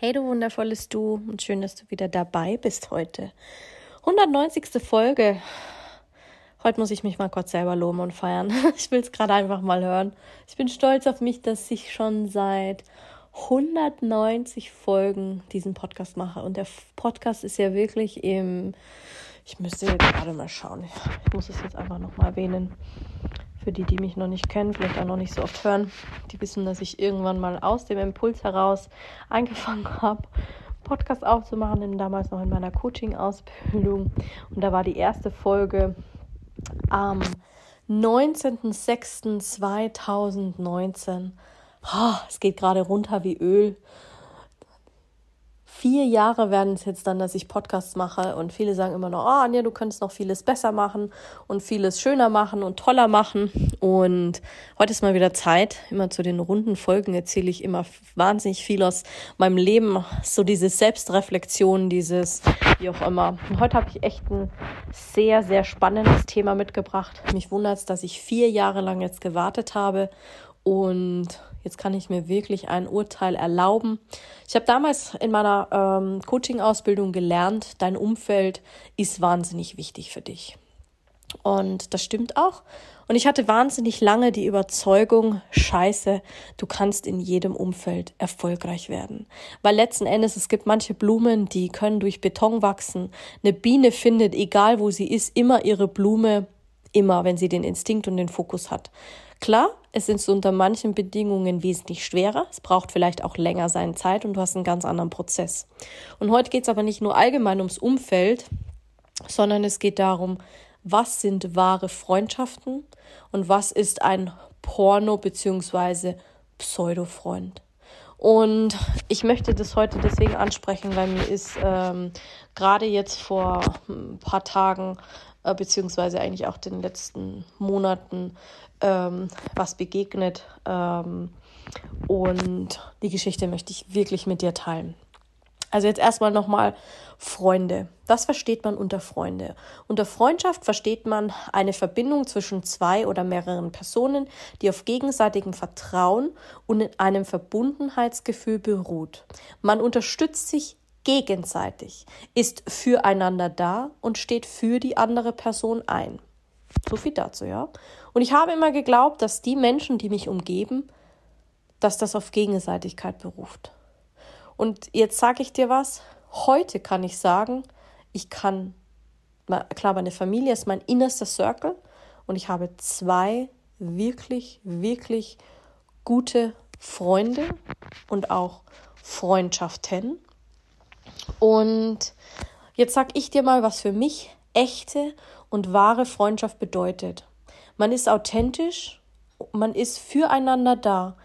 Hey du wundervolles Du und schön, dass du wieder dabei bist heute. 190. Folge. Heute muss ich mich mal kurz selber loben und feiern. Ich will es gerade einfach mal hören. Ich bin stolz auf mich, dass ich schon seit 190 Folgen diesen Podcast mache. Und der Podcast ist ja wirklich im, ich müsste gerade mal schauen. Ich muss es jetzt einfach nochmal erwähnen. Für die, die mich noch nicht kennen, vielleicht auch noch nicht so oft hören, die wissen, dass ich irgendwann mal aus dem Impuls heraus angefangen habe, Podcast aufzumachen, denn damals noch in meiner Coaching-Ausbildung. Und da war die erste Folge am 19.06.2019. Oh, es geht gerade runter wie Öl vier Jahre werden es jetzt dann, dass ich Podcasts mache und viele sagen immer noch, oh Anja, du könntest noch vieles besser machen und vieles schöner machen und toller machen. Und heute ist mal wieder Zeit. Immer zu den runden Folgen erzähle ich immer wahnsinnig viel aus meinem Leben. So diese Selbstreflexion, dieses, wie auch immer. Und heute habe ich echt ein sehr, sehr spannendes Thema mitgebracht. Mich wundert es, dass ich vier Jahre lang jetzt gewartet habe und jetzt kann ich mir wirklich ein Urteil erlauben. Ich habe damals in meiner ähm, Coaching-Ausbildung gelernt, dein Umfeld ist wahnsinnig wichtig für dich. Und das stimmt auch. Und ich hatte wahnsinnig lange die Überzeugung, scheiße, du kannst in jedem Umfeld erfolgreich werden. Weil letzten Endes, es gibt manche Blumen, die können durch Beton wachsen. Eine Biene findet, egal wo sie ist, immer ihre Blume, immer, wenn sie den Instinkt und den Fokus hat. Klar, es ist unter manchen Bedingungen wesentlich schwerer. Es braucht vielleicht auch länger seine Zeit und du hast einen ganz anderen Prozess. Und heute geht es aber nicht nur allgemein ums Umfeld, sondern es geht darum, was sind wahre Freundschaften und was ist ein Porno bzw. Pseudo-Freund. Und ich möchte das heute deswegen ansprechen, weil mir ist ähm, gerade jetzt vor ein paar Tagen äh, beziehungsweise eigentlich auch den letzten Monaten ähm, was begegnet. Ähm, und die Geschichte möchte ich wirklich mit dir teilen. Also jetzt erstmal nochmal Freunde. Was versteht man unter Freunde? Unter Freundschaft versteht man eine Verbindung zwischen zwei oder mehreren Personen, die auf gegenseitigem Vertrauen und in einem Verbundenheitsgefühl beruht. Man unterstützt sich gegenseitig, ist füreinander da und steht für die andere Person ein. So viel dazu, ja. Und ich habe immer geglaubt, dass die Menschen, die mich umgeben, dass das auf Gegenseitigkeit beruft. Und jetzt sage ich dir was, heute kann ich sagen, ich kann, klar, meine Familie ist mein innerster Circle und ich habe zwei wirklich, wirklich gute Freunde und auch Freundschaften. Und jetzt sag ich dir mal, was für mich echte und wahre Freundschaft bedeutet. Man ist authentisch, man ist füreinander da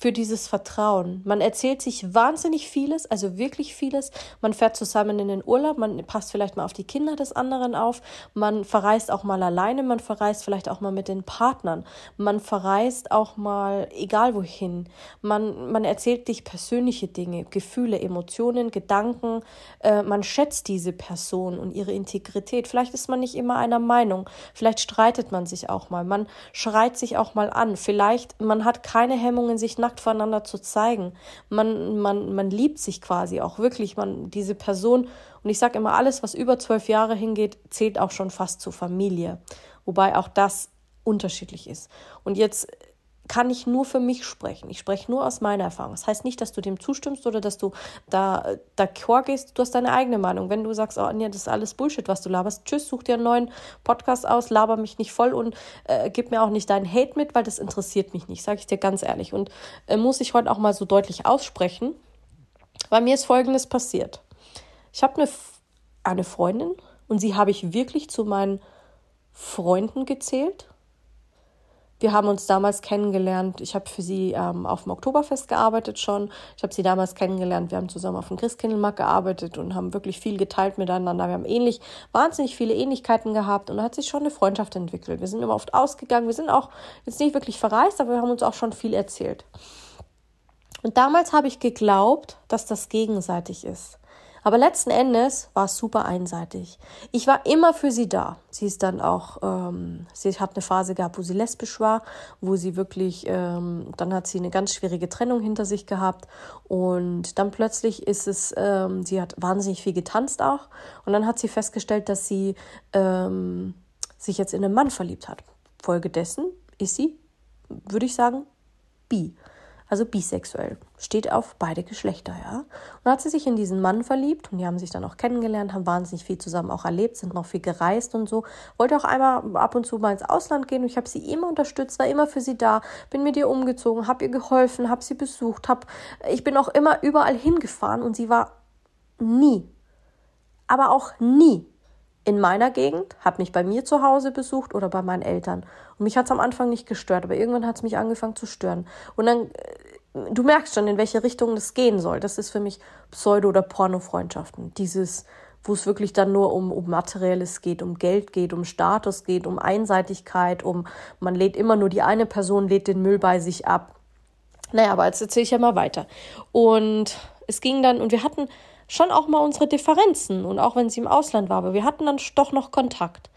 für dieses Vertrauen. Man erzählt sich wahnsinnig vieles, also wirklich vieles. Man fährt zusammen in den Urlaub, man passt vielleicht mal auf die Kinder des anderen auf, man verreist auch mal alleine, man verreist vielleicht auch mal mit den Partnern, man verreist auch mal egal wohin. Man, man erzählt dich persönliche Dinge, Gefühle, Emotionen, Gedanken. Äh, man schätzt diese Person und ihre Integrität. Vielleicht ist man nicht immer einer Meinung, vielleicht streitet man sich auch mal, man schreit sich auch mal an, vielleicht man hat keine Hemmungen, sich nach nackt voneinander zu zeigen. Man, man, man liebt sich quasi auch wirklich, man, diese Person. Und ich sage immer, alles, was über zwölf Jahre hingeht, zählt auch schon fast zur Familie. Wobei auch das unterschiedlich ist. Und jetzt kann ich nur für mich sprechen. Ich spreche nur aus meiner Erfahrung. Das heißt nicht, dass du dem zustimmst oder dass du da d'accord gehst. Du hast deine eigene Meinung. Wenn du sagst, oh nee, das ist alles Bullshit, was du laberst, tschüss, such dir einen neuen Podcast aus, laber mich nicht voll und äh, gib mir auch nicht deinen Hate mit, weil das interessiert mich nicht, sage ich dir ganz ehrlich. Und äh, muss ich heute auch mal so deutlich aussprechen, weil mir ist Folgendes passiert. Ich habe eine, eine Freundin und sie habe ich wirklich zu meinen Freunden gezählt Wir haben uns damals kennengelernt. Ich habe für sie ähm, auf dem Oktoberfest gearbeitet schon. Ich habe sie damals kennengelernt. Wir haben zusammen auf dem Christkindlmarkt gearbeitet und haben wirklich viel geteilt miteinander. Wir haben ähnlich, wahnsinnig viele Ähnlichkeiten gehabt und da hat sich schon eine Freundschaft entwickelt. Wir sind immer oft ausgegangen. Wir sind auch jetzt nicht wirklich verreist, aber wir haben uns auch schon viel erzählt. Und damals habe ich geglaubt, dass das gegenseitig ist. Aber letzten Endes war es super einseitig. Ich war immer für sie da. Sie ist dann auch, ähm, sie hat eine Phase gehabt, wo sie lesbisch war, wo sie wirklich, ähm, dann hat sie eine ganz schwierige Trennung hinter sich gehabt und dann plötzlich ist es, ähm, sie hat wahnsinnig viel getanzt auch und dann hat sie festgestellt, dass sie ähm, sich jetzt in einen Mann verliebt hat. Folgedessen ist sie, würde ich sagen, bi also bisexuell, steht auf beide Geschlechter, ja. Und hat sie sich in diesen Mann verliebt und die haben sich dann auch kennengelernt, haben wahnsinnig viel zusammen auch erlebt, sind noch viel gereist und so. Wollte auch einmal ab und zu mal ins Ausland gehen und ich habe sie immer unterstützt, war immer für sie da, bin mit ihr umgezogen, habe ihr geholfen, habe sie besucht, hab, ich bin auch immer überall hingefahren und sie war nie, aber auch nie in meiner Gegend, hat mich bei mir zu Hause besucht oder bei meinen Eltern. Und mich hat es am Anfang nicht gestört, aber irgendwann hat es mich angefangen zu stören. Und dann, äh, du merkst schon, in welche Richtung das gehen soll. Das ist für mich Pseudo- oder Porno-Freundschaften. Dieses, wo es wirklich dann nur um, um Materielles geht, um Geld geht, um Status geht, um Einseitigkeit, um man lädt immer nur die eine Person, lädt den Müll bei sich ab. Naja, aber jetzt erzähle ich ja mal weiter. Und es ging dann, und wir hatten schon auch mal unsere Differenzen und auch wenn sie im Ausland war, aber wir hatten dann doch noch Kontakt.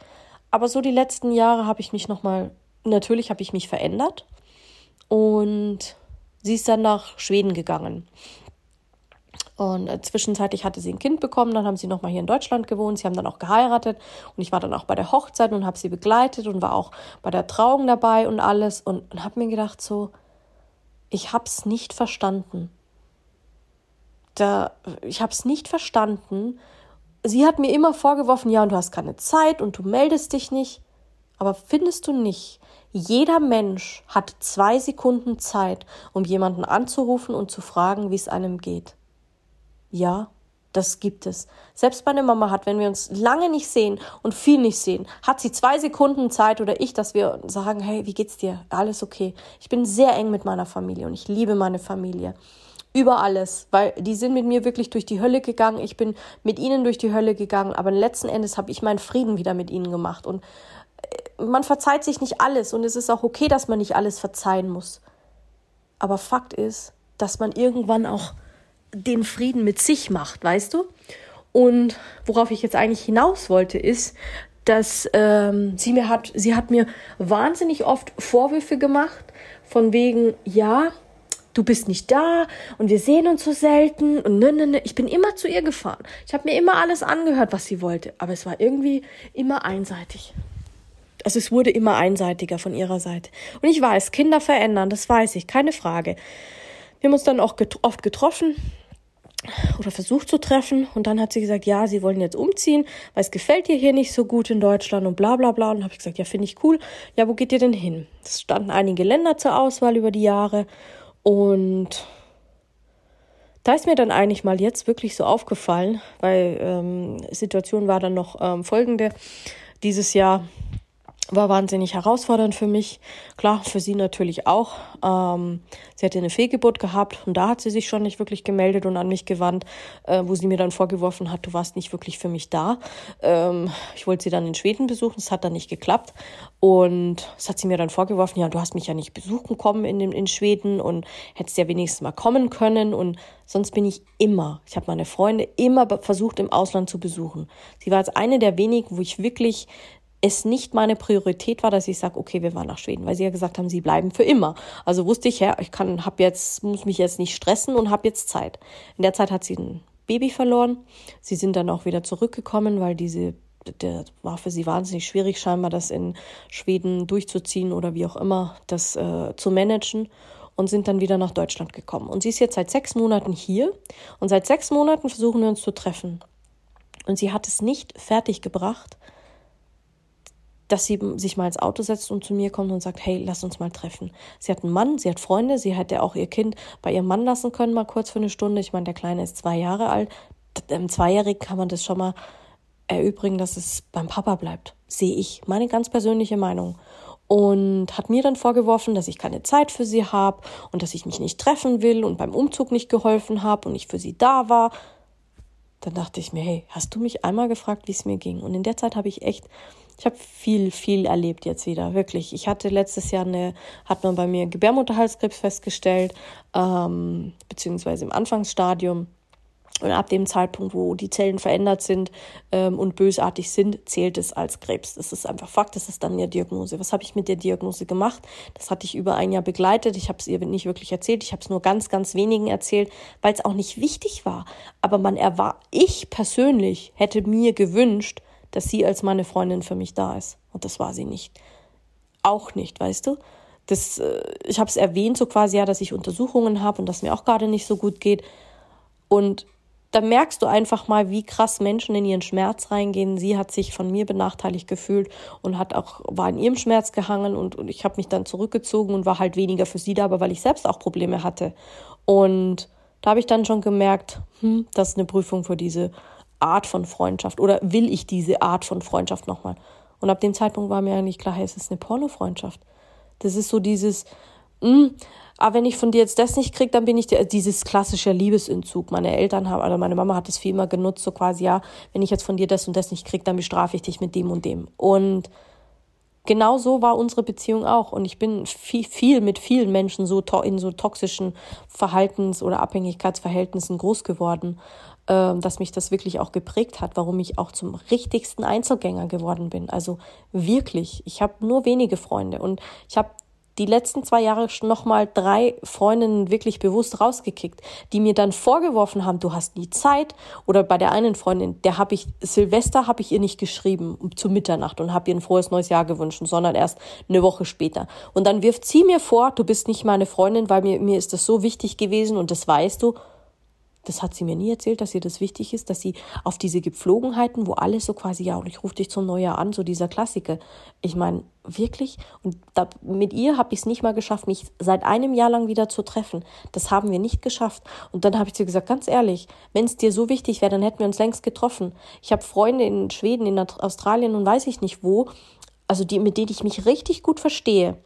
Aber so die letzten Jahre habe ich mich noch mal natürlich habe ich mich verändert und sie ist dann nach Schweden gegangen. Und äh, zwischenzeitlich hatte sie ein Kind bekommen, dann haben sie noch mal hier in Deutschland gewohnt, sie haben dann auch geheiratet und ich war dann auch bei der Hochzeit und habe sie begleitet und war auch bei der Trauung dabei und alles und, und habe mir gedacht so, ich habe es nicht verstanden da, ich habe es nicht verstanden. Sie hat mir immer vorgeworfen, ja, und du hast keine Zeit und du meldest dich nicht. Aber findest du nicht, jeder Mensch hat zwei Sekunden Zeit, um jemanden anzurufen und zu fragen, wie es einem geht? Ja, das gibt es. Selbst meine Mama hat, wenn wir uns lange nicht sehen und viel nicht sehen, hat sie zwei Sekunden Zeit oder ich, dass wir sagen, hey, wie geht's dir? Alles okay. Ich bin sehr eng mit meiner Familie und ich liebe meine Familie über alles, weil die sind mit mir wirklich durch die Hölle gegangen. Ich bin mit ihnen durch die Hölle gegangen, aber letzten Endes habe ich meinen Frieden wieder mit ihnen gemacht. Und äh, man verzeiht sich nicht alles und es ist auch okay, dass man nicht alles verzeihen muss. Aber Fakt ist, dass man irgendwann auch den Frieden mit sich macht, weißt du? Und worauf ich jetzt eigentlich hinaus wollte, ist, dass ähm, sie mir hat, sie hat mir wahnsinnig oft Vorwürfe gemacht, von wegen, ja, du bist nicht da und wir sehen uns so selten und ne, ne, ne. Ich bin immer zu ihr gefahren. Ich habe mir immer alles angehört, was sie wollte, aber es war irgendwie immer einseitig. Also es wurde immer einseitiger von ihrer Seite. Und ich weiß, Kinder verändern, das weiß ich, keine Frage. Wir haben uns dann auch get oft getroffen oder versucht zu treffen und dann hat sie gesagt, ja, sie wollen jetzt umziehen, weil es gefällt ihr hier nicht so gut in Deutschland und bla bla bla. Und habe ich gesagt, ja, finde ich cool. Ja, wo geht ihr denn hin? Es standen einige Länder zur Auswahl über die Jahre und da ist mir dann eigentlich mal jetzt wirklich so aufgefallen, weil ähm, Situation war dann noch ähm, folgende. Dieses Jahr war wahnsinnig herausfordernd für mich. Klar, für sie natürlich auch. Ähm, sie hatte eine Fehlgeburt gehabt und da hat sie sich schon nicht wirklich gemeldet und an mich gewandt, äh, wo sie mir dann vorgeworfen hat, du warst nicht wirklich für mich da. Ähm, ich wollte sie dann in Schweden besuchen, es hat dann nicht geklappt. Und es hat sie mir dann vorgeworfen, ja, du hast mich ja nicht besuchen kommen in, in Schweden und hättest ja wenigstens mal kommen können. Und sonst bin ich immer, ich habe meine Freunde immer versucht, im Ausland zu besuchen. Sie war jetzt eine der wenigen, wo ich wirklich es nicht meine Priorität war, dass ich sage, okay, wir fahren nach Schweden, weil sie ja gesagt haben, sie bleiben für immer. Also wusste ich, ja, ich kann, hab jetzt, muss mich jetzt nicht stressen und habe jetzt Zeit. In der Zeit hat sie ein Baby verloren. Sie sind dann auch wieder zurückgekommen, weil diese, der war für sie wahnsinnig schwierig, scheinbar das in Schweden durchzuziehen oder wie auch immer, das äh, zu managen und sind dann wieder nach Deutschland gekommen. Und sie ist jetzt seit sechs Monaten hier und seit sechs Monaten versuchen wir uns zu treffen. Und sie hat es nicht fertiggebracht, dass sie sich mal ins Auto setzt und zu mir kommt und sagt, hey, lass uns mal treffen. Sie hat einen Mann, sie hat Freunde, sie hätte auch ihr Kind bei ihrem Mann lassen können, mal kurz für eine Stunde. Ich meine, der Kleine ist zwei Jahre alt. Im Zweijährigen kann man das schon mal erübrigen, dass es beim Papa bleibt. Sehe ich. Meine ganz persönliche Meinung. und hat mir dann vorgeworfen, dass ich keine Zeit für sie habe und dass ich mich nicht treffen will und beim Umzug nicht geholfen habe und nicht für sie da war. Dann dachte ich mir, hey, hast du mich einmal gefragt, wie es mir ging? Und in der Zeit habe ich echt, ich habe viel, viel erlebt jetzt wieder, wirklich. Ich hatte letztes Jahr eine, hat man bei mir Gebärmutterhalskrebs festgestellt, ähm, beziehungsweise im Anfangsstadium. Und ab dem Zeitpunkt, wo die Zellen verändert sind ähm, und bösartig sind, zählt es als Krebs. Das ist einfach Fakt, das ist dann eine Diagnose. Was habe ich mit der Diagnose gemacht? Das hatte ich über ein Jahr begleitet. Ich habe es ihr nicht wirklich erzählt. Ich habe es nur ganz, ganz wenigen erzählt, weil es auch nicht wichtig war. Aber man erwar ich persönlich hätte mir gewünscht, dass sie als meine Freundin für mich da ist. Und das war sie nicht. Auch nicht, weißt du? Das, äh, ich habe es erwähnt, so quasi ja, dass ich Untersuchungen habe und dass mir auch gerade nicht so gut geht. Und da merkst du einfach mal, wie krass Menschen in ihren Schmerz reingehen. Sie hat sich von mir benachteiligt gefühlt und hat auch, war in ihrem Schmerz gehangen und, und ich habe mich dann zurückgezogen und war halt weniger für sie da, aber weil ich selbst auch Probleme hatte. Und da habe ich dann schon gemerkt, hm, das ist eine Prüfung für diese Art von Freundschaft oder will ich diese Art von Freundschaft nochmal? Und ab dem Zeitpunkt war mir eigentlich klar, hey, es ist eine Pornofreundschaft. Das ist so dieses, mh, hm, aber wenn ich von dir jetzt das nicht kriege, dann bin ich der, dieses klassische Liebesentzug. Meine Eltern haben, oder meine Mama hat das viel immer genutzt, so quasi, ja, wenn ich jetzt von dir das und das nicht kriege, dann bestrafe ich dich mit dem und dem. Und genau so war unsere Beziehung auch. Und ich bin viel, viel mit vielen Menschen so in so toxischen Verhaltens- oder Abhängigkeitsverhältnissen groß geworden, äh, dass mich das wirklich auch geprägt hat, warum ich auch zum richtigsten Einzelgänger geworden bin. Also wirklich, ich habe nur wenige Freunde und ich habe die letzten zwei Jahre nochmal drei Freundinnen wirklich bewusst rausgekickt, die mir dann vorgeworfen haben, du hast nie Zeit. Oder bei der einen Freundin, der habe ich, Silvester habe ich ihr nicht geschrieben zu Mitternacht und habe ihr ein frohes neues Jahr gewünscht, sondern erst eine Woche später. Und dann wirft sie mir vor, du bist nicht meine Freundin, weil mir, mir ist das so wichtig gewesen und das weißt du. Das hat sie mir nie erzählt, dass ihr das wichtig ist, dass sie auf diese Gepflogenheiten, wo alles so quasi, ja, und ich rufe dich zum Neujahr an, so dieser Klassiker. Ich meine, wirklich? Und da, mit ihr habe ich es nicht mal geschafft, mich seit einem Jahr lang wieder zu treffen. Das haben wir nicht geschafft. Und dann habe ich zu ihr gesagt, ganz ehrlich, wenn es dir so wichtig wäre, dann hätten wir uns längst getroffen. Ich habe Freunde in Schweden, in Australien und weiß ich nicht wo, also die, mit denen ich mich richtig gut verstehe,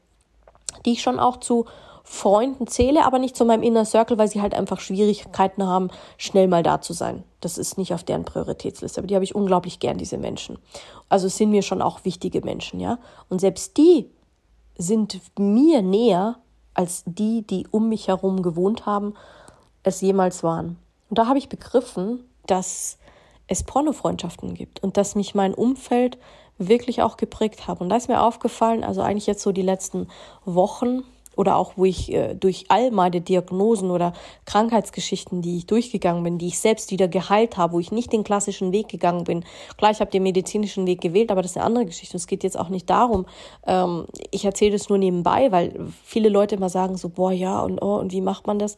die ich schon auch zu Freunden zähle, aber nicht zu meinem Inner Circle, weil sie halt einfach Schwierigkeiten haben, schnell mal da zu sein. Das ist nicht auf deren Prioritätsliste, aber die habe ich unglaublich gern, diese Menschen. Also sind mir schon auch wichtige Menschen, ja. Und selbst die sind mir näher als die, die um mich herum gewohnt haben, es jemals waren. Und da habe ich begriffen, dass es Pornofreundschaften gibt und dass mich mein Umfeld wirklich auch geprägt hat. Und da ist mir aufgefallen, also eigentlich jetzt so die letzten Wochen, oder auch wo ich äh, durch all meine Diagnosen oder Krankheitsgeschichten, die ich durchgegangen bin, die ich selbst wieder geheilt habe, wo ich nicht den klassischen Weg gegangen bin. Klar, ich habe den medizinischen Weg gewählt, aber das ist eine andere Geschichte. Es geht jetzt auch nicht darum. Ähm, ich erzähle das nur nebenbei, weil viele Leute immer sagen so, boah, ja, und oh, und wie macht man das?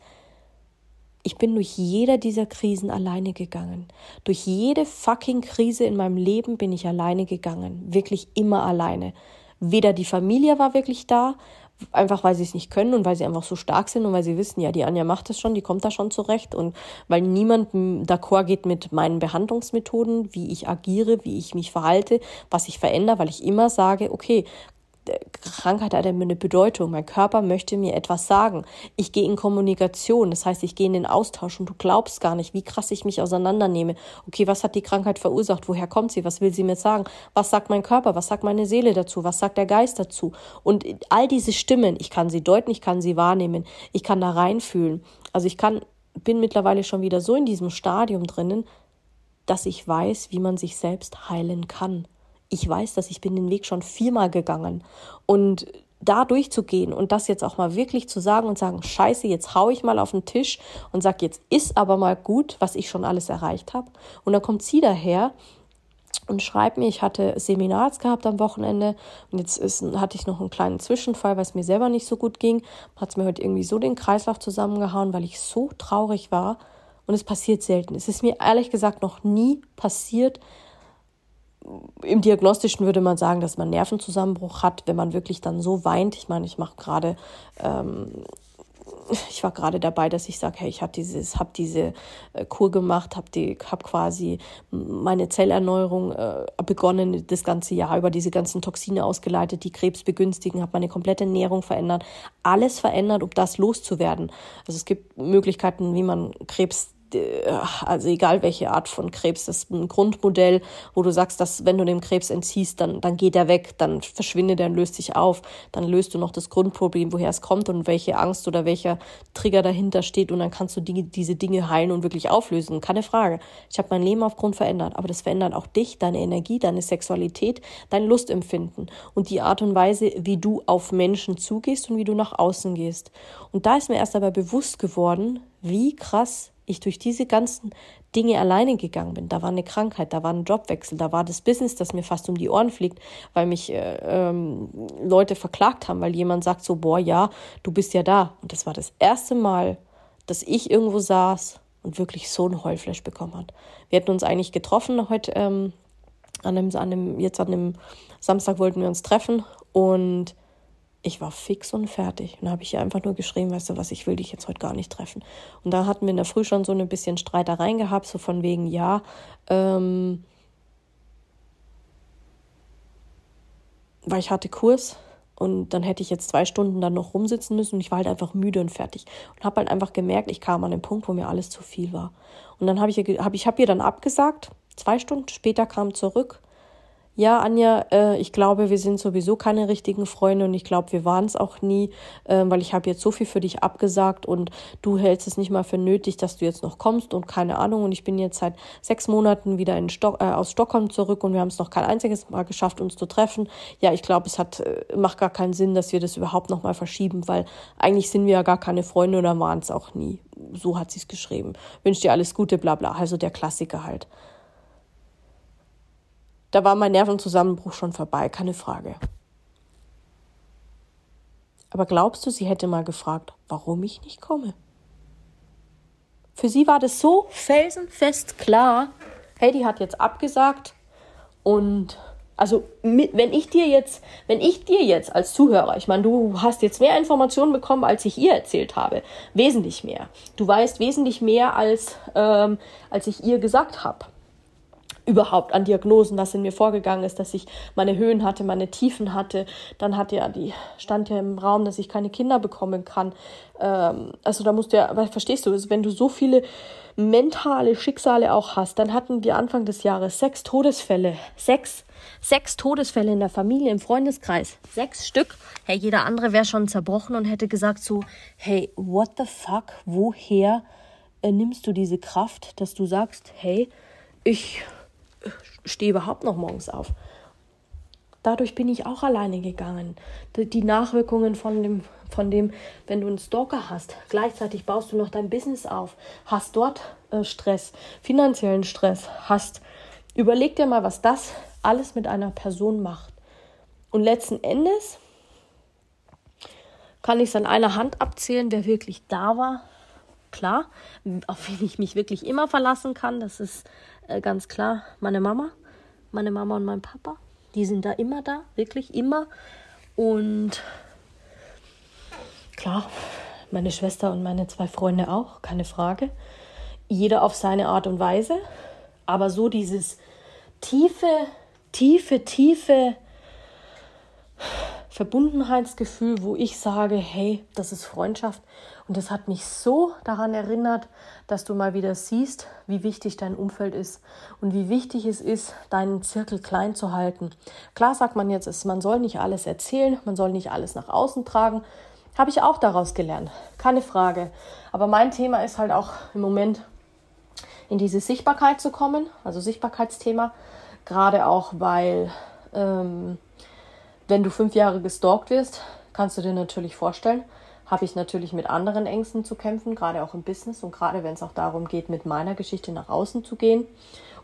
Ich bin durch jede dieser Krisen alleine gegangen. Durch jede fucking Krise in meinem Leben bin ich alleine gegangen. Wirklich immer alleine. Weder die Familie war wirklich da, einfach weil sie es nicht können und weil sie einfach so stark sind und weil sie wissen, ja, die Anja macht es schon, die kommt da schon zurecht und weil niemand d'accord geht mit meinen Behandlungsmethoden, wie ich agiere, wie ich mich verhalte, was ich verändere, weil ich immer sage, okay, Krankheit hat eine Bedeutung. Mein Körper möchte mir etwas sagen. Ich gehe in Kommunikation, das heißt, ich gehe in den Austausch und du glaubst gar nicht, wie krass ich mich auseinandernehme. Okay, was hat die Krankheit verursacht? Woher kommt sie? Was will sie mir sagen? Was sagt mein Körper? Was sagt meine Seele dazu? Was sagt der Geist dazu? Und all diese Stimmen, ich kann sie deuten, ich kann sie wahrnehmen, ich kann da reinfühlen. Also ich kann, bin mittlerweile schon wieder so in diesem Stadium drinnen, dass ich weiß, wie man sich selbst heilen kann ich weiß, dass ich bin den Weg schon viermal gegangen und da durchzugehen und das jetzt auch mal wirklich zu sagen und sagen, scheiße, jetzt hau ich mal auf den Tisch und sag, jetzt ist aber mal gut, was ich schon alles erreicht habe. Und dann kommt sie daher und schreibt mir, ich hatte Seminars gehabt am Wochenende und jetzt ist, hatte ich noch einen kleinen Zwischenfall, weil es mir selber nicht so gut ging. Hat es mir heute irgendwie so den Kreislauf zusammengehauen, weil ich so traurig war. Und es passiert selten. Es ist mir ehrlich gesagt noch nie passiert, im Diagnostischen würde man sagen, dass man Nervenzusammenbruch hat, wenn man wirklich dann so weint. Ich meine, ich mache gerade ähm, ich war gerade dabei, dass ich sage, hey, ich habe dieses, habe diese äh, Kur gemacht, habe die, habe quasi meine Zellerneuerung äh, begonnen, das ganze Jahr über diese ganzen Toxine ausgeleitet, die Krebs begünstigen, habe meine komplette Ernährung verändert, alles verändert, um das loszuwerden. Also es gibt Möglichkeiten, wie man Krebs also egal welche Art von Krebs, das ist ein Grundmodell, wo du sagst, dass wenn du dem Krebs entziehst, dann, dann geht er weg, dann verschwindet er und löst sich auf, dann löst du noch das Grundproblem, woher es kommt und welche Angst oder welcher Trigger dahinter steht und dann kannst du Dinge, diese Dinge heilen und wirklich auflösen. Keine Frage. Ich habe mein Leben aufgrund verändert, aber das verändert auch dich, deine Energie, deine Sexualität, dein Lustempfinden und die Art und Weise, wie du auf Menschen zugehst und wie du nach außen gehst. Und da ist mir erst aber bewusst geworden, wie krass ich durch diese ganzen Dinge alleine gegangen bin. Da war eine Krankheit, da war ein Jobwechsel, da war das Business, das mir fast um die Ohren fliegt, weil mich äh, ähm, Leute verklagt haben, weil jemand sagt so, boah, ja, du bist ja da. Und das war das erste Mal, dass ich irgendwo saß und wirklich so ein Heulflash bekommen hat. Wir hätten uns eigentlich getroffen heute, ähm, an einem, an einem, jetzt an dem Samstag wollten wir uns treffen und ich war fix und fertig. Und habe ich ihr einfach nur geschrieben, weißt du was, ich will dich jetzt heute gar nicht treffen. Und da hatten wir in der Früh schon so ein bisschen Streitereien gehabt, so von wegen, ja, ähm, weil ich hatte Kurs und dann hätte ich jetzt zwei Stunden dann noch rumsitzen müssen und ich war halt einfach müde und fertig. Und habe halt einfach gemerkt, ich kam an den Punkt, wo mir alles zu viel war. Und dann habe ich, hab, ich hab ihr dann abgesagt, zwei Stunden später kam zurück ja, Anja, äh, ich glaube, wir sind sowieso keine richtigen Freunde und ich glaube, wir waren es auch nie, äh, weil ich habe jetzt so viel für dich abgesagt und du hältst es nicht mal für nötig, dass du jetzt noch kommst und keine Ahnung. Und ich bin jetzt seit sechs Monaten wieder in Stock, äh, aus Stockholm zurück und wir haben es noch kein einziges Mal geschafft, uns zu treffen. Ja, ich glaube, es hat äh, macht gar keinen Sinn, dass wir das überhaupt noch mal verschieben, weil eigentlich sind wir ja gar keine Freunde oder waren es auch nie. So hat sie es geschrieben. Wünsche dir alles Gute, bla bla. Also der Klassiker halt. Da war mein Nervenzusammenbruch schon vorbei, keine Frage. Aber glaubst du, sie hätte mal gefragt, warum ich nicht komme? Für sie war das so felsenfest klar, hey, die hat jetzt abgesagt und also wenn ich dir jetzt, wenn ich dir jetzt als Zuhörer, ich meine, du hast jetzt mehr Informationen bekommen, als ich ihr erzählt habe, wesentlich mehr. Du weißt wesentlich mehr, als ähm, als ich ihr gesagt habe überhaupt an Diagnosen, was in mir vorgegangen ist, dass ich meine Höhen hatte, meine Tiefen hatte. Dann hat ja die, stand ja im Raum, dass ich keine Kinder bekommen kann. Ähm, also da musst du ja, aber verstehst du, wenn du so viele mentale Schicksale auch hast, dann hatten wir Anfang des Jahres sechs Todesfälle. Sechs. Sechs Todesfälle in der Familie, im Freundeskreis. Sechs Stück. Hey, jeder andere wäre schon zerbrochen und hätte gesagt so, hey, what the fuck, woher äh, nimmst du diese Kraft, dass du sagst, hey, ich stehe überhaupt noch morgens auf. Dadurch bin ich auch alleine gegangen. Die Nachwirkungen von dem, von dem, wenn du einen Stalker hast, gleichzeitig baust du noch dein Business auf, hast dort äh, Stress, finanziellen Stress, hast. Überleg dir mal, was das alles mit einer Person macht. Und letzten Endes kann ich es an einer Hand abzählen, wer wirklich da war. Klar, auf wen ich mich wirklich immer verlassen kann, das ist äh, ganz klar meine Mama, meine Mama und mein Papa. Die sind da immer da, wirklich immer. Und klar, meine Schwester und meine zwei Freunde auch, keine Frage. Jeder auf seine Art und Weise. Aber so dieses tiefe, tiefe, tiefe Verbundenheitsgefühl, wo ich sage, hey, das ist Freundschaft. Und das hat mich so daran erinnert, dass du mal wieder siehst, wie wichtig dein Umfeld ist und wie wichtig es ist, deinen Zirkel klein zu halten. Klar sagt man jetzt, man soll nicht alles erzählen, man soll nicht alles nach außen tragen. Habe ich auch daraus gelernt, keine Frage. Aber mein Thema ist halt auch im Moment in diese Sichtbarkeit zu kommen, also Sichtbarkeitsthema, gerade auch weil ähm, wenn du fünf Jahre gestalkt wirst, kannst du dir natürlich vorstellen, habe ich natürlich mit anderen Ängsten zu kämpfen, gerade auch im Business und gerade wenn es auch darum geht, mit meiner Geschichte nach außen zu gehen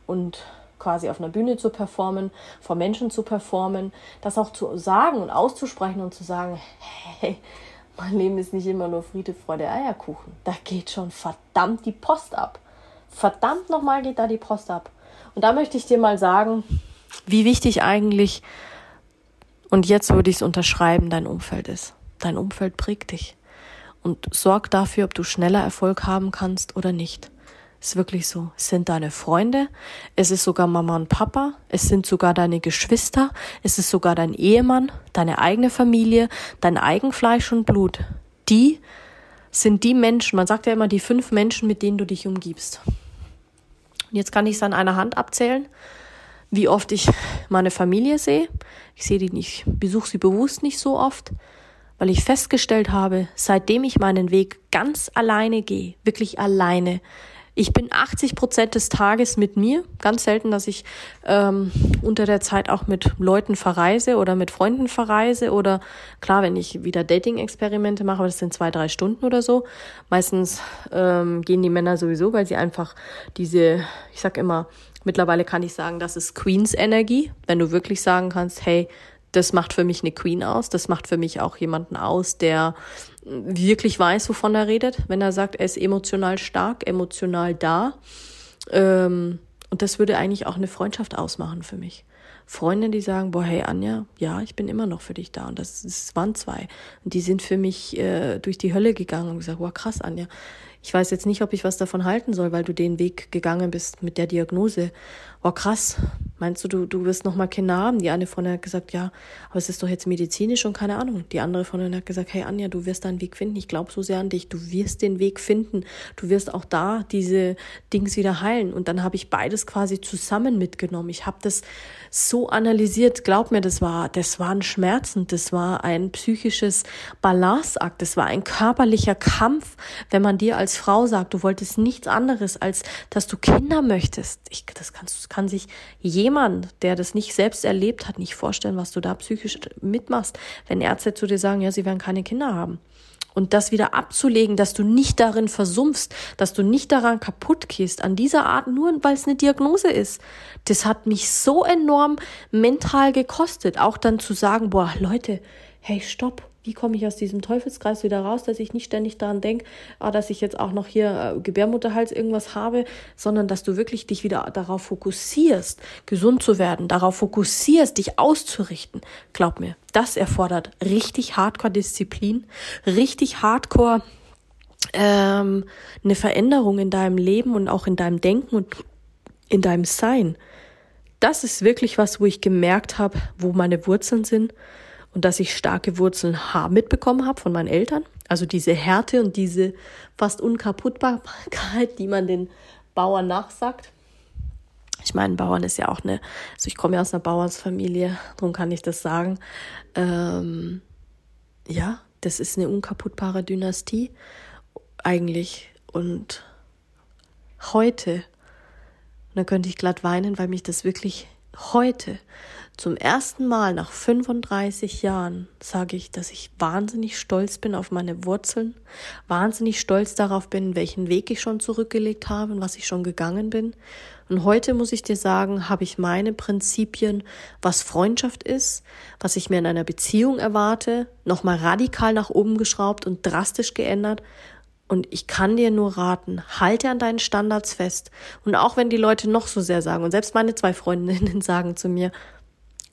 und quasi auf einer Bühne zu performen, vor Menschen zu performen, das auch zu sagen und auszusprechen und zu sagen, hey, mein Leben ist nicht immer nur Friede, Freude, Eierkuchen. Da geht schon verdammt die Post ab. Verdammt nochmal geht da die Post ab. Und da möchte ich dir mal sagen, wie wichtig eigentlich und jetzt würde ich es unterschreiben, dein Umfeld ist. Dein Umfeld prägt dich. und sorg dafür, ob du schneller Erfolg haben kannst oder nicht. Ist wirklich so. Es sind deine Freunde, es ist sogar Mama und Papa, es sind sogar deine Geschwister, es ist sogar dein Ehemann, deine eigene Familie, dein Eigenfleisch und Blut. Die sind die Menschen, man sagt ja immer die fünf Menschen, mit denen du dich umgibst. Und jetzt kann ich es an einer Hand abzählen, wie oft ich meine Familie sehe. Ich sehe die nicht, besuche sie bewusst nicht so oft, weil ich festgestellt habe, seitdem ich meinen Weg ganz alleine gehe, wirklich alleine, ich bin 80 Prozent des Tages mit mir. Ganz selten, dass ich ähm, unter der Zeit auch mit Leuten verreise oder mit Freunden verreise oder klar, wenn ich wieder Dating-Experimente mache, aber das sind zwei, drei Stunden oder so. Meistens ähm, gehen die Männer sowieso, weil sie einfach diese, ich sag immer, mittlerweile kann ich sagen, das ist Queens Energie, wenn du wirklich sagen kannst, hey, das macht für mich eine Queen aus. Das macht für mich auch jemanden aus, der wirklich weiß, wovon er redet, wenn er sagt, er ist emotional stark, emotional da. Ähm, und das würde eigentlich auch eine Freundschaft ausmachen für mich. Freunde, die sagen, boah, hey Anja, ja, ich bin immer noch für dich da. Und das, das waren zwei. Und die sind für mich äh, durch die Hölle gegangen und gesagt, boah, krass, Anja. Ich weiß jetzt nicht, ob ich was davon halten soll, weil du den Weg gegangen bist mit der Diagnose. Boah, krass. Meinst du, du, du wirst noch mal Kinder haben? Die eine von hat gesagt, ja, aber es ist doch jetzt medizinisch und keine Ahnung. Die andere von hat gesagt, hey Anja, du wirst deinen Weg finden. Ich glaube so sehr an dich. Du wirst den Weg finden. Du wirst auch da diese Dings wieder heilen. Und dann habe ich beides quasi zusammen mitgenommen. Ich habe das so analysiert. Glaub mir, das war, das waren Schmerzen. Das war ein psychisches Balanceakt. Das war ein körperlicher Kampf, wenn man dir als Frau sagt, du wolltest nichts anderes, als dass du Kinder möchtest. Ich, das kannst, kann sich jemand der das nicht selbst erlebt hat, nicht vorstellen, was du da psychisch mitmachst, wenn Ärzte zu dir sagen, ja, sie werden keine Kinder haben. Und das wieder abzulegen, dass du nicht darin versumpfst, dass du nicht daran kaputt gehst, an dieser Art, nur weil es eine Diagnose ist. Das hat mich so enorm mental gekostet, auch dann zu sagen, boah, Leute, hey, stopp, wie komme ich aus diesem Teufelskreis wieder raus, dass ich nicht ständig daran denke, ah, dass ich jetzt auch noch hier äh, Gebärmutterhals irgendwas habe, sondern dass du wirklich dich wieder darauf fokussierst, gesund zu werden, darauf fokussierst, dich auszurichten. Glaub mir, das erfordert richtig Hardcore-Disziplin, richtig Hardcore ähm, eine Veränderung in deinem Leben und auch in deinem Denken und in deinem Sein. Das ist wirklich was, wo ich gemerkt habe, wo meine Wurzeln sind und dass ich starke Wurzeln mitbekommen habe von meinen Eltern. Also diese Härte und diese fast Unkaputtbarkeit, die man den Bauern nachsagt. Ich meine, Bauern ist ja auch eine, also ich komme ja aus einer Bauernsfamilie, darum kann ich das sagen. Ähm, ja, das ist eine unkaputtbare Dynastie eigentlich. Und heute, da könnte ich glatt weinen, weil mich das wirklich heute zum ersten Mal nach 35 Jahren sage ich, dass ich wahnsinnig stolz bin auf meine Wurzeln, wahnsinnig stolz darauf bin, welchen Weg ich schon zurückgelegt habe und was ich schon gegangen bin. Und heute muss ich dir sagen, habe ich meine Prinzipien, was Freundschaft ist, was ich mir in einer Beziehung erwarte, nochmal radikal nach oben geschraubt und drastisch geändert. Und ich kann dir nur raten, halte an deinen Standards fest. Und auch wenn die Leute noch so sehr sagen, und selbst meine zwei Freundinnen sagen zu mir,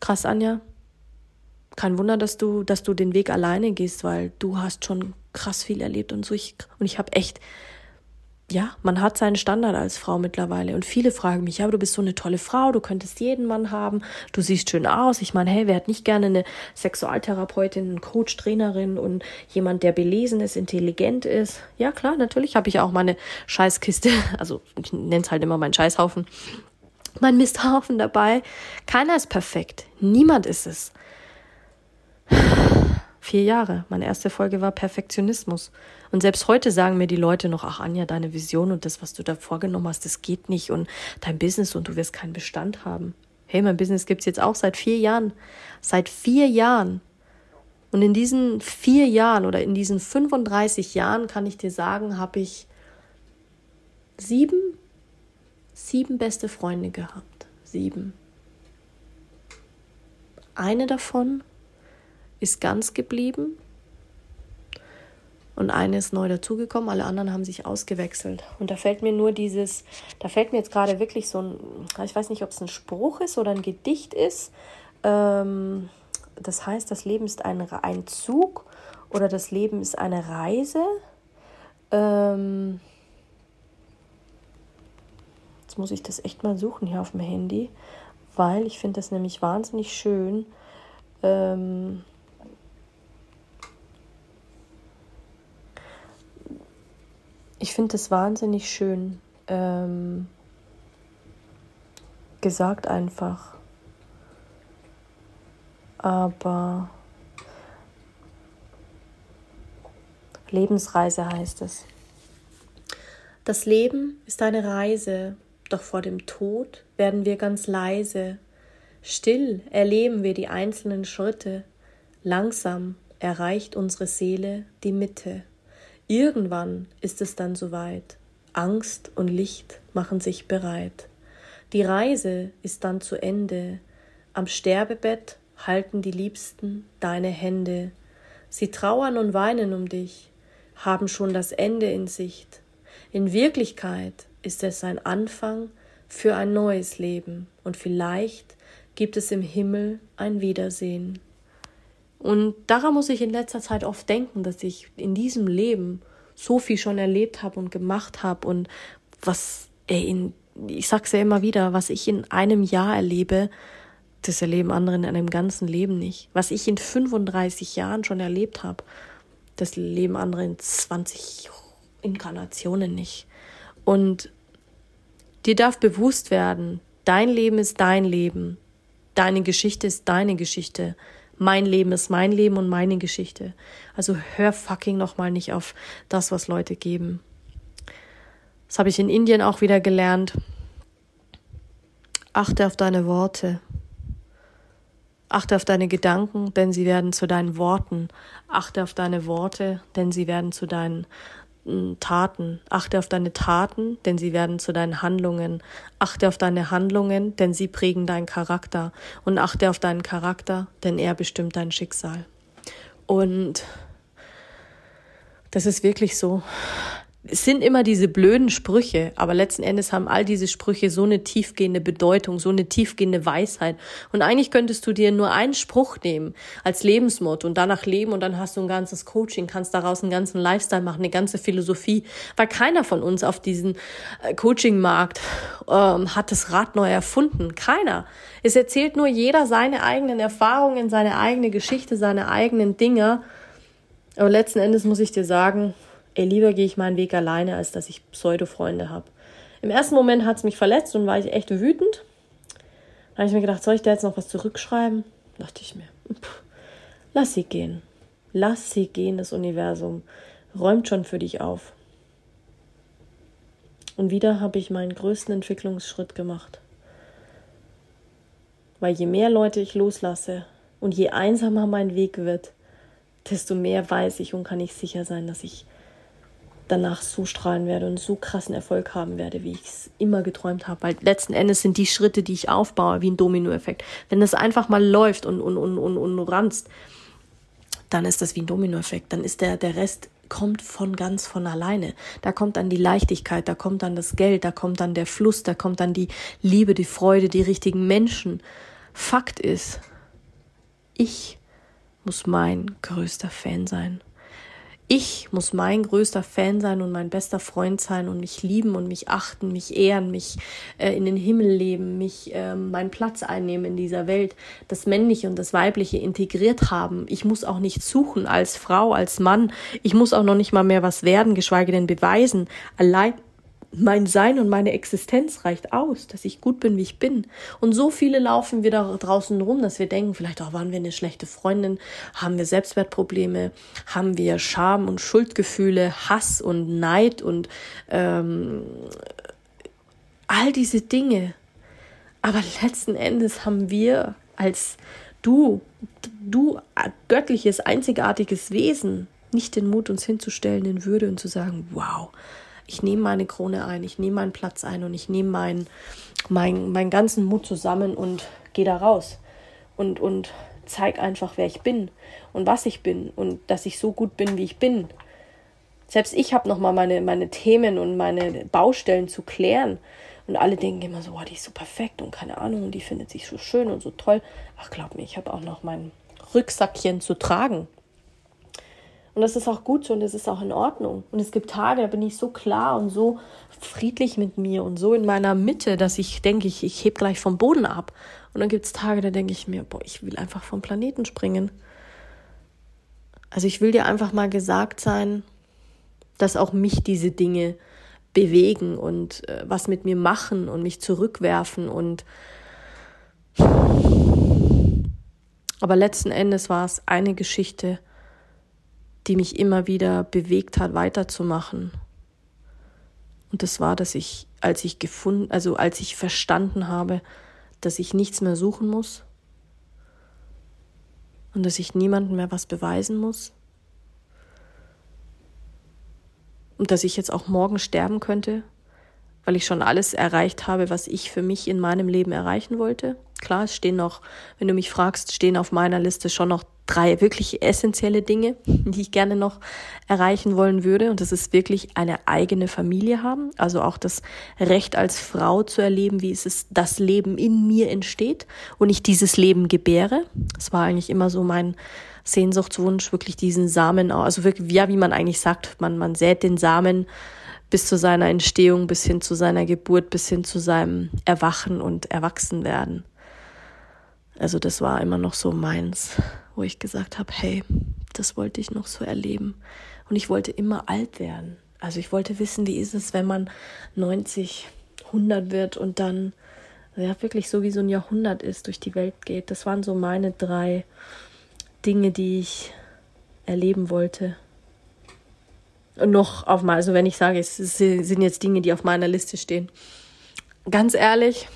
Krass, Anja. Kein Wunder, dass du, dass du den Weg alleine gehst, weil du hast schon krass viel erlebt und so. Ich, und ich habe echt, ja, man hat seinen Standard als Frau mittlerweile. Und viele fragen mich, ja, aber du bist so eine tolle Frau, du könntest jeden Mann haben, du siehst schön aus. Ich meine, hey, wer hat nicht gerne eine Sexualtherapeutin, einen Coach, Trainerin und jemand, der belesen ist, intelligent ist? Ja, klar, natürlich habe ich auch meine Scheißkiste, also ich nenne es halt immer meinen Scheißhaufen mein Misthaufen dabei. Keiner ist perfekt. Niemand ist es. Vier Jahre. Meine erste Folge war Perfektionismus. Und selbst heute sagen mir die Leute noch, ach Anja, deine Vision und das, was du da vorgenommen hast, das geht nicht und dein Business und du wirst keinen Bestand haben. Hey, mein Business gibt's jetzt auch seit vier Jahren. Seit vier Jahren. Und in diesen vier Jahren oder in diesen 35 Jahren kann ich dir sagen, habe ich sieben sieben beste Freunde gehabt. Sieben. Eine davon ist ganz geblieben und eine ist neu dazugekommen, alle anderen haben sich ausgewechselt. Und da fällt mir nur dieses, da fällt mir jetzt gerade wirklich so ein, ich weiß nicht, ob es ein Spruch ist oder ein Gedicht ist. Ähm, das heißt, das Leben ist ein, ein Zug oder das Leben ist eine Reise. Ähm, muss ich das echt mal suchen hier auf dem Handy, weil ich finde das nämlich wahnsinnig schön. Ähm, ich finde es wahnsinnig schön ähm, gesagt einfach. Aber Lebensreise heißt es. Das Leben ist eine Reise, doch vor dem Tod werden wir ganz leise. Still erleben wir die einzelnen Schritte. Langsam erreicht unsere Seele die Mitte. Irgendwann ist es dann soweit. Angst und Licht machen sich bereit. Die Reise ist dann zu Ende. Am Sterbebett halten die Liebsten deine Hände. Sie trauern und weinen um dich, haben schon das Ende in Sicht. In Wirklichkeit ist es ein Anfang für ein neues Leben und vielleicht gibt es im Himmel ein Wiedersehen. Und daran muss ich in letzter Zeit oft denken, dass ich in diesem Leben so viel schon erlebt habe und gemacht habe und was, ey, in, ich sag's ja immer wieder, was ich in einem Jahr erlebe, das erleben andere in einem ganzen Leben nicht. Was ich in 35 Jahren schon erlebt habe, das leben andere in 20 Inkarnationen nicht. Und dir darf bewusst werden, dein Leben ist dein Leben. Deine Geschichte ist deine Geschichte mein Leben ist mein Leben und meine Geschichte. Also hör fucking nochmal nicht auf das, was Leute geben. Das habe ich in Indien auch wieder gelernt. Achte auf deine Worte. Achte auf deine Gedanken, denn sie werden zu deinen Worten. Achte auf deine Worte, denn sie werden zu deinen Taten. Achte auf deine Taten, denn sie werden zu deinen Handlungen. Achte auf deine Handlungen, denn sie prägen deinen Charakter. Und achte auf deinen Charakter, denn er bestimmt dein Schicksal. Und das ist wirklich so es sind immer diese blöden Sprüche, aber letzten Endes haben all diese Sprüche so eine tiefgehende Bedeutung, so eine tiefgehende Weisheit. Und eigentlich könntest du dir nur einen Spruch nehmen als Lebensmotto und danach leben und dann hast du ein ganzes Coaching, kannst daraus einen ganzen Lifestyle machen, eine ganze Philosophie, weil keiner von uns auf diesem äh, Coaching-Markt ähm, hat das Rad neu erfunden. Keiner. Es erzählt nur jeder seine eigenen Erfahrungen, seine eigene Geschichte, seine eigenen Dinge. Aber letzten Endes muss ich dir sagen, ey, lieber gehe ich meinen Weg alleine, als dass ich Pseudo-Freunde habe. Im ersten Moment hat es mich verletzt und war ich echt wütend. Dann habe ich mir gedacht, soll ich da jetzt noch was zurückschreiben? Dachte ich mir, pff, lass sie gehen. Lass sie gehen, das Universum räumt schon für dich auf. Und wieder habe ich meinen größten Entwicklungsschritt gemacht. Weil je mehr Leute ich loslasse und je einsamer mein Weg wird, desto mehr weiß ich und kann ich sicher sein, dass ich danach so strahlen werde und so krassen Erfolg haben werde, wie ich es immer geträumt habe. Weil letzten Endes sind die Schritte, die ich aufbaue, wie ein Dominoeffekt. Wenn das einfach mal läuft und, und, und, und, und ranzt, dann ist das wie ein Dominoeffekt. Dann ist der, der Rest kommt von ganz von alleine. Da kommt dann die Leichtigkeit, da kommt dann das Geld, da kommt dann der Fluss, da kommt dann die Liebe, die Freude, die richtigen Menschen. Fakt ist, ich muss mein größter Fan sein ich muss mein größter Fan sein und mein bester Freund sein und mich lieben und mich achten, mich ehren, mich äh, in den Himmel leben, mich äh, meinen Platz einnehmen in dieser Welt, das Männliche und das Weibliche integriert haben. Ich muss auch nicht suchen als Frau, als Mann. Ich muss auch noch nicht mal mehr was werden, geschweige denn beweisen. Allein mein Sein und meine Existenz reicht aus, dass ich gut bin, wie ich bin. Und so viele laufen wir da draußen rum, dass wir denken, vielleicht auch waren wir eine schlechte Freundin, haben wir Selbstwertprobleme, haben wir Scham und Schuldgefühle, Hass und Neid und ähm, all diese Dinge. Aber letzten Endes haben wir als du, du göttliches, einzigartiges Wesen, nicht den Mut, uns hinzustellen in Würde und zu sagen, wow, ich nehme meine Krone ein, ich nehme meinen Platz ein und ich nehme meinen mein, meinen ganzen Mut zusammen und gehe da raus und, und zeig einfach, wer ich bin und was ich bin und dass ich so gut bin, wie ich bin. Selbst ich habe nochmal meine, meine Themen und meine Baustellen zu klären. Und alle denken immer so, oh, die ist so perfekt und keine Ahnung, die findet sich so schön und so toll. Ach, glaub mir, ich habe auch noch mein Rücksackchen zu tragen. Und das ist auch gut so und das ist auch in Ordnung. Und es gibt Tage, da bin ich so klar und so friedlich mit mir und so in meiner Mitte, dass ich denke, ich, ich heb gleich vom Boden ab. Und dann gibt es Tage, da denke ich mir, boah, ich will einfach vom Planeten springen. Also ich will dir einfach mal gesagt sein, dass auch mich diese Dinge bewegen und äh, was mit mir machen und mich zurückwerfen und aber letzten Endes war es eine Geschichte, die mich immer wieder bewegt hat, weiterzumachen. Und das war, dass ich, als ich gefunden, also als ich verstanden habe, dass ich nichts mehr suchen muss und dass ich niemandem mehr was beweisen muss und dass ich jetzt auch morgen sterben könnte, weil ich schon alles erreicht habe, was ich für mich in meinem Leben erreichen wollte. Klar, es stehen noch, wenn du mich fragst, stehen auf meiner Liste schon noch drei wirklich essentielle Dinge, die ich gerne noch erreichen wollen würde. Und das ist wirklich eine eigene Familie haben. Also auch das Recht als Frau zu erleben, wie es ist, das Leben in mir entsteht und ich dieses Leben gebäre. Das war eigentlich immer so mein Sehnsuchtswunsch, wirklich diesen Samen, also wirklich, ja, wie man eigentlich sagt, man, man sät den Samen bis zu seiner Entstehung, bis hin zu seiner Geburt, bis hin zu seinem Erwachen und Erwachsenwerden. Also das war immer noch so meins, wo ich gesagt habe, hey, das wollte ich noch so erleben. Und ich wollte immer alt werden. Also ich wollte wissen, wie ist es, wenn man 90, 100 wird und dann ja wirklich so wie so ein Jahrhundert ist, durch die Welt geht. Das waren so meine drei Dinge, die ich erleben wollte. Und noch auf mal, also wenn ich sage, es sind jetzt Dinge, die auf meiner Liste stehen. Ganz ehrlich,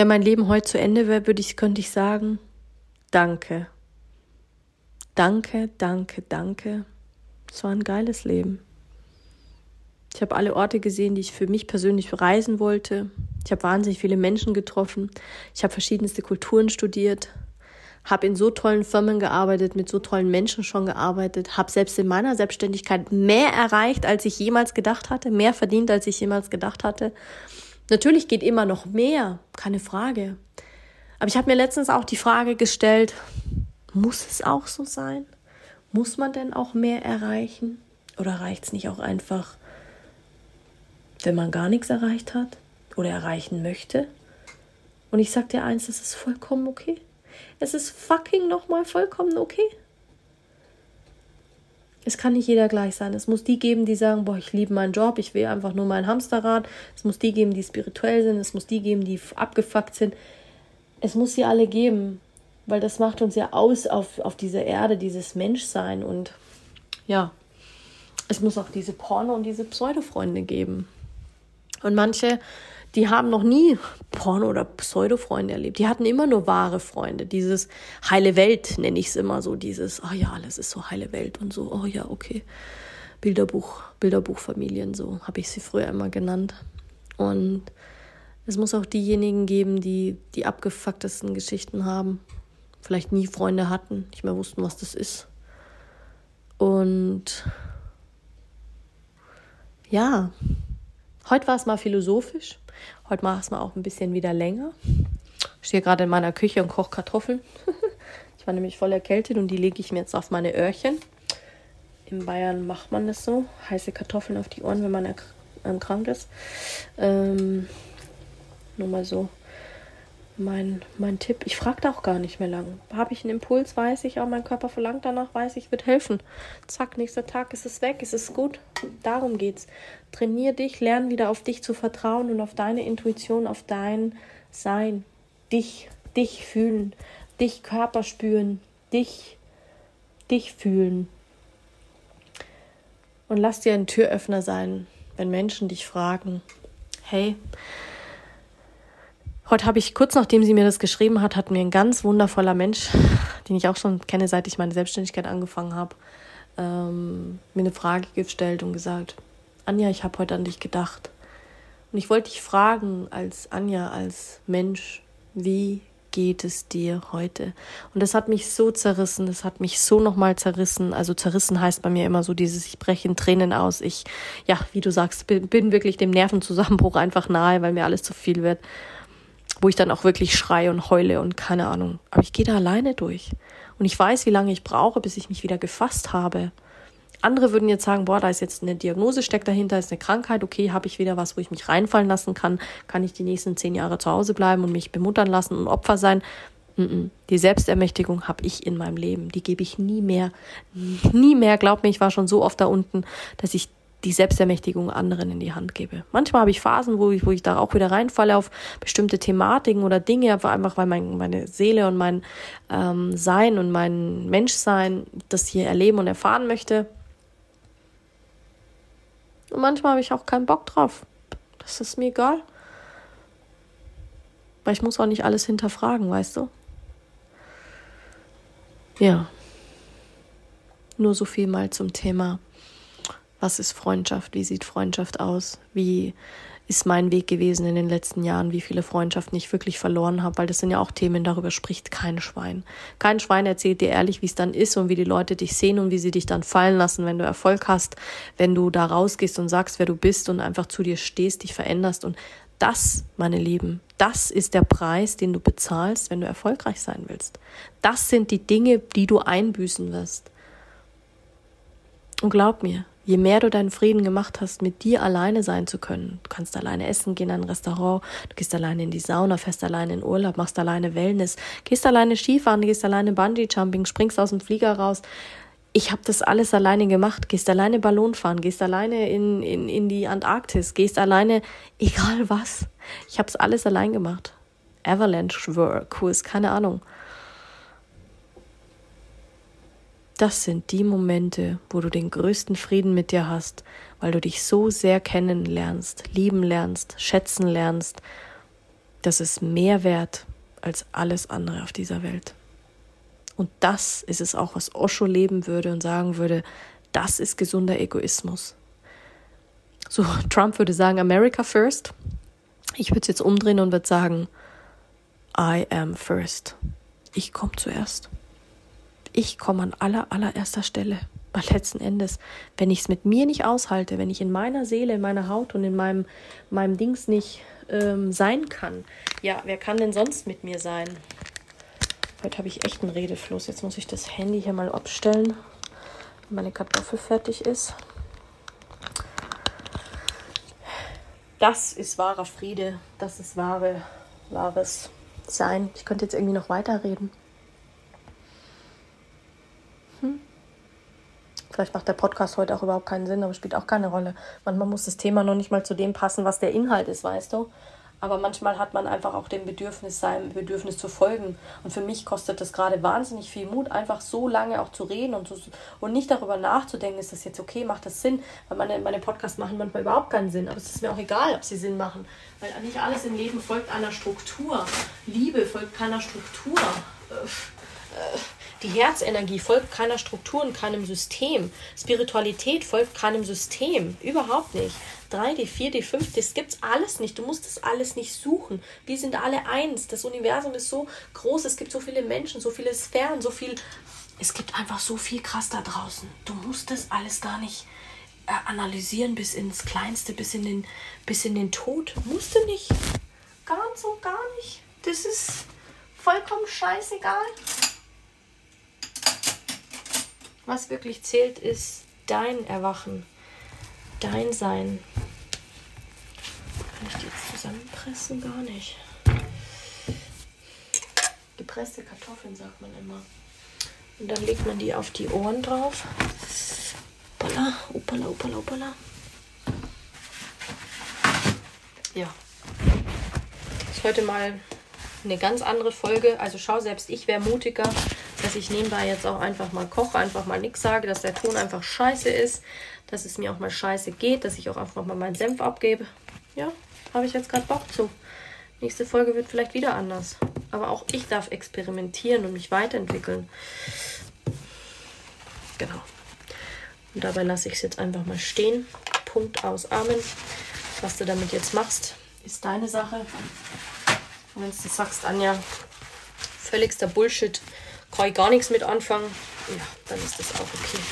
Wenn mein Leben heute zu Ende wäre, würde ich, könnte ich sagen, danke. Danke, danke, danke. Es war ein geiles Leben. Ich habe alle Orte gesehen, die ich für mich persönlich reisen wollte. Ich habe wahnsinnig viele Menschen getroffen. Ich habe verschiedenste Kulturen studiert, habe in so tollen Firmen gearbeitet, mit so tollen Menschen schon gearbeitet, habe selbst in meiner Selbstständigkeit mehr erreicht, als ich jemals gedacht hatte, mehr verdient, als ich jemals gedacht hatte. Natürlich geht immer noch mehr, keine Frage. Aber ich habe mir letztens auch die Frage gestellt, muss es auch so sein? Muss man denn auch mehr erreichen? Oder reicht es nicht auch einfach, wenn man gar nichts erreicht hat oder erreichen möchte? Und ich sag dir eins, das ist vollkommen okay. Es ist fucking nochmal vollkommen okay. Es kann nicht jeder gleich sein. Es muss die geben, die sagen, boah, ich liebe meinen Job, ich will einfach nur mein Hamsterrad. Es muss die geben, die spirituell sind. Es muss die geben, die abgefuckt sind. Es muss sie alle geben, weil das macht uns ja aus auf, auf dieser Erde, dieses Menschsein. Und ja, es muss auch diese Porno- und diese Pseudo-Freunde geben. Und manche die haben noch nie Porno- oder Pseudo-Freunde erlebt. Die hatten immer nur wahre Freunde. Dieses heile Welt nenne ich es immer so. Dieses, oh ja, alles ist so heile Welt und so. Oh ja, okay. Bilderbuch, Bilderbuchfamilien, so habe ich sie früher immer genannt. Und es muss auch diejenigen geben, die die abgefucktesten Geschichten haben. Vielleicht nie Freunde hatten, nicht mehr wussten, was das ist. Und ja, heute war es mal philosophisch. Heute mache ich es mal auch ein bisschen wieder länger. Ich stehe gerade in meiner Küche und koche Kartoffeln. ich war nämlich voll erkältet und die lege ich mir jetzt auf meine Öhrchen. In Bayern macht man das so. Heiße Kartoffeln auf die Ohren, wenn man ähm, krank ist. Ähm, nur mal so mein, mein Tipp. Ich frage da auch gar nicht mehr lang. Habe ich einen Impuls, weiß ich, auch mein Körper verlangt danach, weiß ich, wird helfen. Zack, nächster Tag ist es weg, ist es gut. Darum geht's. Trainier dich, lern wieder auf dich zu vertrauen und auf deine Intuition, auf dein Sein. Dich, dich fühlen, dich Körper spüren, dich, dich fühlen. Und lass dir ein Türöffner sein, wenn Menschen dich fragen, hey, Heute habe ich, kurz nachdem sie mir das geschrieben hat, hat mir ein ganz wundervoller Mensch, den ich auch schon kenne, seit ich meine Selbstständigkeit angefangen habe, ähm, mir eine Frage gestellt und gesagt, Anja, ich habe heute an dich gedacht. Und ich wollte dich fragen, als Anja, als Mensch, wie geht es dir heute? Und das hat mich so zerrissen, das hat mich so nochmal zerrissen. Also zerrissen heißt bei mir immer so dieses, ich breche in Tränen aus. Ich, ja, wie du sagst, bin, bin wirklich dem Nervenzusammenbruch einfach nahe, weil mir alles zu viel wird wo ich dann auch wirklich schreie und heule und keine Ahnung. Aber ich gehe da alleine durch. Und ich weiß, wie lange ich brauche, bis ich mich wieder gefasst habe. Andere würden jetzt sagen, boah, da ist jetzt eine Diagnose steckt dahinter, ist eine Krankheit, okay, habe ich wieder was, wo ich mich reinfallen lassen kann, kann ich die nächsten zehn Jahre zu Hause bleiben und mich bemuttern lassen und Opfer sein. Die Selbstermächtigung habe ich in meinem Leben. Die gebe ich nie mehr. Nie mehr. Glaub mir, ich war schon so oft da unten, dass ich die Selbstermächtigung anderen in die Hand gebe. Manchmal habe ich Phasen, wo ich, wo ich da auch wieder reinfalle auf bestimmte Thematiken oder Dinge, einfach weil mein, meine Seele und mein ähm, Sein und mein Menschsein das hier erleben und erfahren möchte. Und manchmal habe ich auch keinen Bock drauf. Das ist mir egal. Weil ich muss auch nicht alles hinterfragen, weißt du? Ja. Nur so viel mal zum Thema was ist Freundschaft, wie sieht Freundschaft aus, wie ist mein Weg gewesen in den letzten Jahren, wie viele Freundschaften ich wirklich verloren habe, weil das sind ja auch Themen, darüber spricht kein Schwein. Kein Schwein erzählt dir ehrlich, wie es dann ist und wie die Leute dich sehen und wie sie dich dann fallen lassen, wenn du Erfolg hast, wenn du da rausgehst und sagst, wer du bist und einfach zu dir stehst, dich veränderst und das, meine Lieben, das ist der Preis, den du bezahlst, wenn du erfolgreich sein willst. Das sind die Dinge, die du einbüßen wirst. Und glaub mir, Je mehr du deinen Frieden gemacht hast, mit dir alleine sein zu können, du kannst alleine essen gehen in ein Restaurant, du gehst alleine in die Sauna, fährst alleine in Urlaub, machst alleine Wellness, gehst alleine Skifahren, gehst alleine Bungee-Jumping, springst aus dem Flieger raus. Ich habe das alles alleine gemacht. Gehst alleine Ballon fahren, gehst alleine in, in, in die Antarktis, gehst alleine, egal was. Ich habe es alles allein gemacht. Avalanche-Kurs, keine Ahnung. Das sind die Momente, wo du den größten Frieden mit dir hast, weil du dich so sehr kennenlernst, lieben lernst, schätzen lernst. Das ist mehr wert als alles andere auf dieser Welt. Und das ist es auch, was Osho leben würde und sagen würde, das ist gesunder Egoismus. So, Trump würde sagen, America first. Ich würde es jetzt umdrehen und würde sagen, I am first. Ich komme zuerst ich komme an aller, allererster Stelle. Weil letzten Endes, wenn ich es mit mir nicht aushalte, wenn ich in meiner Seele, in meiner Haut und in meinem, meinem Dings nicht ähm, sein kann, ja, wer kann denn sonst mit mir sein? Heute habe ich echt einen Redefluss. Jetzt muss ich das Handy hier mal abstellen, wenn meine Kartoffel fertig ist. Das ist wahrer Friede. Das ist wahre, wahres Sein. Ich könnte jetzt irgendwie noch weiterreden. Vielleicht macht der Podcast heute auch überhaupt keinen Sinn, aber spielt auch keine Rolle. Manchmal muss das Thema noch nicht mal zu dem passen, was der Inhalt ist, weißt du? Aber manchmal hat man einfach auch den Bedürfnis, seinem Bedürfnis zu folgen. Und für mich kostet das gerade wahnsinnig viel Mut, einfach so lange auch zu reden und, zu, und nicht darüber nachzudenken, ist das jetzt okay, macht das Sinn? Weil meine, meine Podcasts machen manchmal überhaupt keinen Sinn. Aber es ist mir auch egal, ob sie Sinn machen. Weil nicht alles im Leben folgt einer Struktur. Liebe folgt keiner Struktur. Äh, äh die Herzenergie folgt keiner Struktur und keinem System. Spiritualität folgt keinem System. Überhaupt nicht. 3D, 4D, 5D, das gibt's alles nicht. Du musst das alles nicht suchen. Wir sind alle eins. Das Universum ist so groß, es gibt so viele Menschen, so viele Sphären, so viel. Es gibt einfach so viel krass da draußen. Du musst das alles gar nicht äh, analysieren bis ins Kleinste, bis in den, bis in den Tod. Musst du nicht. Ganz und gar nicht. Das ist vollkommen scheißegal. Was wirklich zählt, ist dein Erwachen, dein Sein. Kann ich die jetzt zusammenpressen? Gar nicht. Gepresste Kartoffeln sagt man immer. Und dann legt man die auf die Ohren drauf. Opala, opala, opala, opala. Ja. Das ist heute mal eine ganz andere Folge. Also schau, selbst ich wäre mutiger, dass ich nebenbei jetzt auch einfach mal koche, einfach mal nichts sage, dass der Ton einfach scheiße ist, dass es mir auch mal scheiße geht, dass ich auch einfach mal meinen Senf abgebe. Ja, habe ich jetzt gerade Bock zu. Nächste Folge wird vielleicht wieder anders. Aber auch ich darf experimentieren und mich weiterentwickeln. Genau. Und dabei lasse ich es jetzt einfach mal stehen. Punkt aus Amen. Was du damit jetzt machst, ist deine Sache. Und wenn du sagst, Anja, völligster Bullshit, kann ich gar nichts mit anfangen, ja, dann ist das auch okay.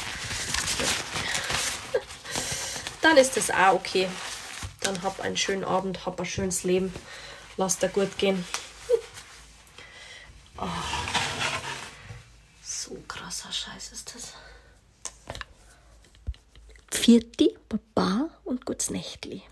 Dann ist das auch okay. Dann hab einen schönen Abend, hab ein schönes Leben. Lass dir gut gehen. Oh. So krasser Scheiß ist das. Vierti, Baba und Guts Nächtli.